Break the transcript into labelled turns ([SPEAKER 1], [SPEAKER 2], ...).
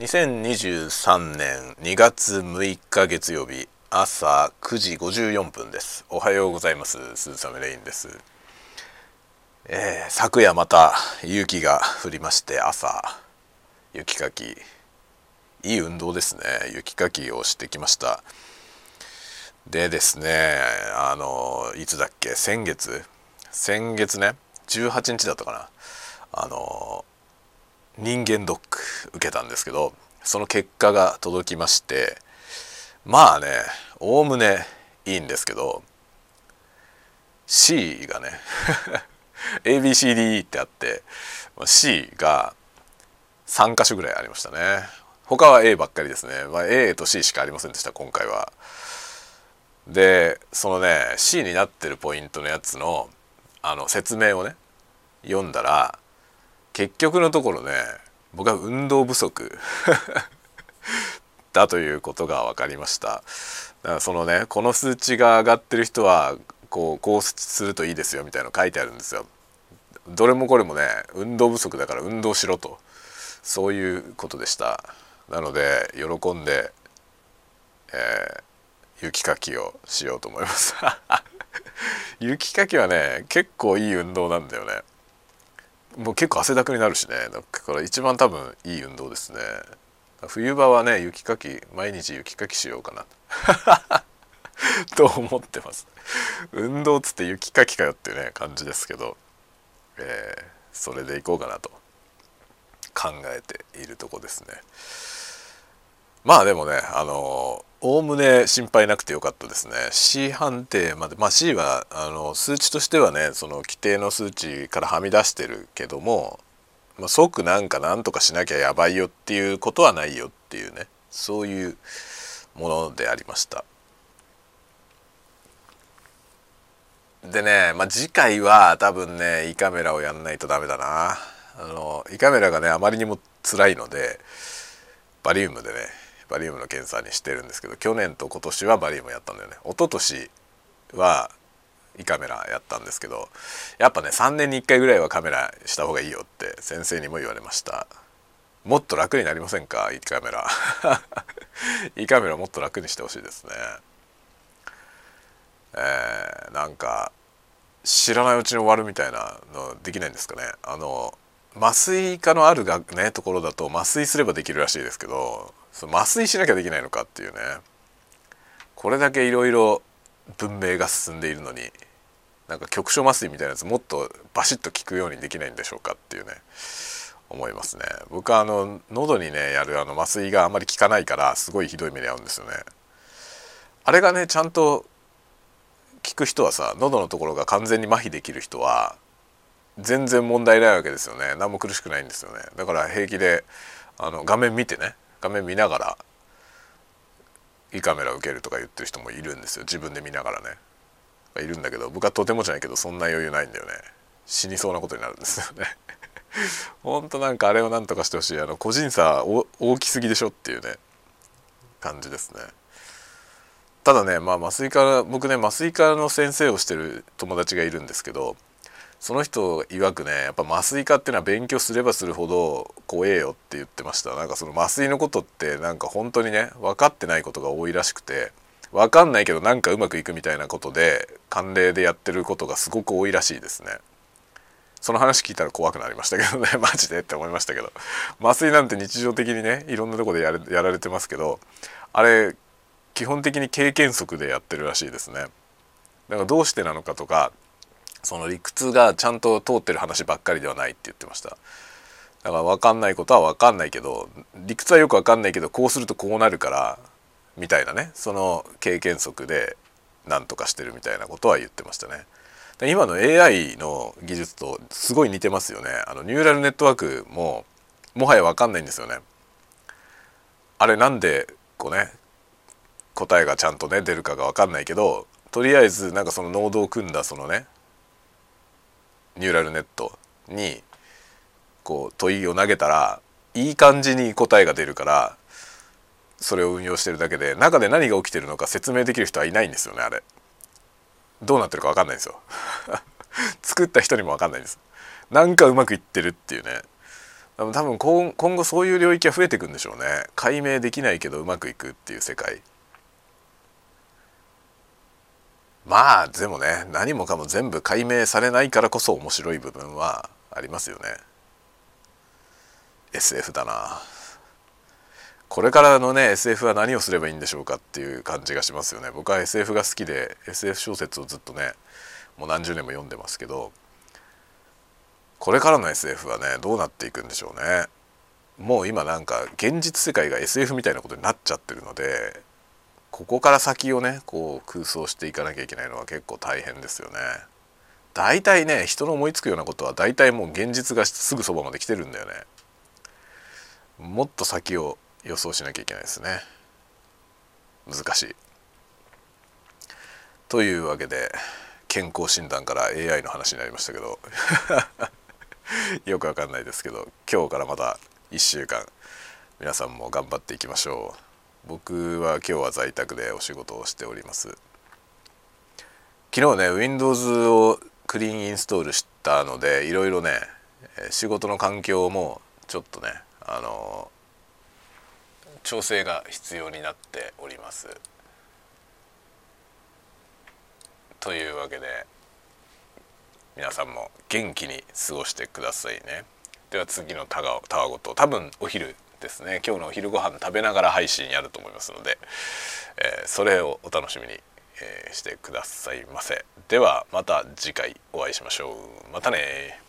[SPEAKER 1] 2023年2月6日月曜日朝9時54分です。おはようございます。鈴雨レインです、えー、昨夜また雪が降りまして朝雪かき。いい運動ですね。雪かきをしてきました。でですねあのいつだっけ？先月？先月ね18日だったかな。あの人間ドック受けたんですけどその結果が届きましてまあねおおむねいいんですけど C がね ABCDE ってあって C が3箇所ぐらいありましたね。他は A ばっかりですね、まあ、A と C しかありませんでした今回は。でそのね C になってるポイントのやつのあの説明をね読んだら結局のところね僕は運動不足。だということが分かりました。だからそのねこの数値が上がってる人はこうこうするといいですよみたいなの書いてあるんですよ。どれもこれもね運動不足だから運動しろと。そういうことでした。なので喜んで、えー、雪かきをしようと思います。雪かきはね結構いい運動なんだよね。もう結構汗だくになるしね。だから一番多分いい運動ですね。冬場はね雪かき毎日雪かきしようかな。と思ってます。運動っつって雪かきかよっていうね感じですけど、えー、それでいこうかなと考えているとこですね。まあでもねあのおおむね心配なくてよかったですね。C 判定までまあ C はあの数値としてはねその規定の数値からはみ出してるけども、まあ、即なんかなんとかしなきゃやばいよっていうことはないよっていうねそういうものでありました。でね、まあ、次回は多分ね胃カメラをやんないとダメだな。あの胃カメラがねあまりにも辛いのでバリウムでねバリウムの検査にしてるんですけど去年と今年はバリウムやったんだよね。一昨年は胃カメラやったんですけどやっぱね3年に1回ぐらいはカメラした方がいいよって先生にも言われました。もっと楽になりませんか？胃カメラ。胃カメラもっと楽にしてほしいですね。えー、なんか知らないうちに終わるみたいなのできないんですかね。あの麻酔科のあるがねところだと麻酔すればできるらしいですけどその麻酔しなきゃできないのかっていうね。これだけいろいろ文明が進んでいるのになんか局所麻酔みたいなやつもっとバシッと効くようにできないんでしょうかっていうね。思いますね。僕はあの喉にねやるあの麻酔があんまり効かないからすごいひどい目に遭うんですよね。あれがねちゃんと効く人はさ喉のところが完全に麻痺できる人は全然問題ないわけですよね。何も苦しくないんですよね。だから平気であの画面見てね画面見ながら胃カメラ受けるとか言ってる人もいるんですよ。自分で見ながらね。いるんだけど僕はとてもじゃないけどそんな余裕ないんだよね。死にそうなことになるんですよね。ほんとなんかあれを何とかしてほしい。あの個人差大きすぎでしょっていうね感じですね。ただねまあ麻酔科僕ね麻酔科の先生をしてる友達がいるんですけどその人曰くねやっぱ麻酔科っていうのは勉強すればするほど怖えよって言ってました。なんかその麻酔のことってなんか本当にね分かってないことが多いらしくて分かんないけどなんかうまくいくみたいなことで慣例でやってることがすごく多いらしいですね。その話聞いたら怖くなりましたけどね。マジでって思いましたけど。麻酔なんて日常的にねいろんなとこでややられてますけどあれ基本的に経験則でやってるらしいですね。だからどうしてなのかとかその理屈がちゃんと通ってる話ばっかりではないって言ってました。だから分かんないことは分かんないけど理屈はよく分かんないけどこうするとこうなるからみたいなね。その経験則で何とかしてるみたいなことは言ってましたね。今の AI の技術とすごい似てますよね。あのニューラルネットワークももはや分かんないんですよね。あれなんでこうね答えがちゃんとね出るかが分かんないけどとりあえずなんかそのノードを組んだそのねニューラルネットにこう問いを投げたらいい感じに答えが出るからそれを運用してるだけで中で何が起きてるのか説明できる人はいないんですよねあれ。どうなってるか分かんないんですよ。作った人にも分かんないんです。なんかうまくいってるっていうね。多分今後そういう領域は増えていくんでしょうね。解明できないけどうまくいくっていう世界。まあでもね何もかも全部解明されないからこそ面白い部分はありますよね。SF だな。これからのね SF は何をすればいいんでしょうかっていう感じがしますよね。僕は SF が好きで SF 小説をずっとねもう何十年も読んでますけどこれからの SF はねどうなっていくんでしょうね。もう今なんか現実世界が SF みたいなことになっちゃってるのでここから先をねこう空想していかなきゃいけないのは結構大変ですよね。大体ね人の思いつくようなことは大体もう現実がすぐそばまで来てるんだよね。もっと先を予想しなきゃいけないですね。難しい。というわけで健康診断から AI の話になりましたけど よくわかんないですけど今日からまた1週間皆さんも頑張っていきましょう。僕は今日は在宅でお仕事をしております。昨日ね Windows をクリーンインストールしたのでいろいろね仕事の環境もちょっとねあの調整が必要になっております。というわけで皆さんも元気に過ごしてくださいね。では次のたわごと多分お昼ですね。今日のお昼ご飯食べながら配信やると思いますので、えー、それをお楽しみに、えー、してくださいませ。ではまた次回お会いしましょう。またね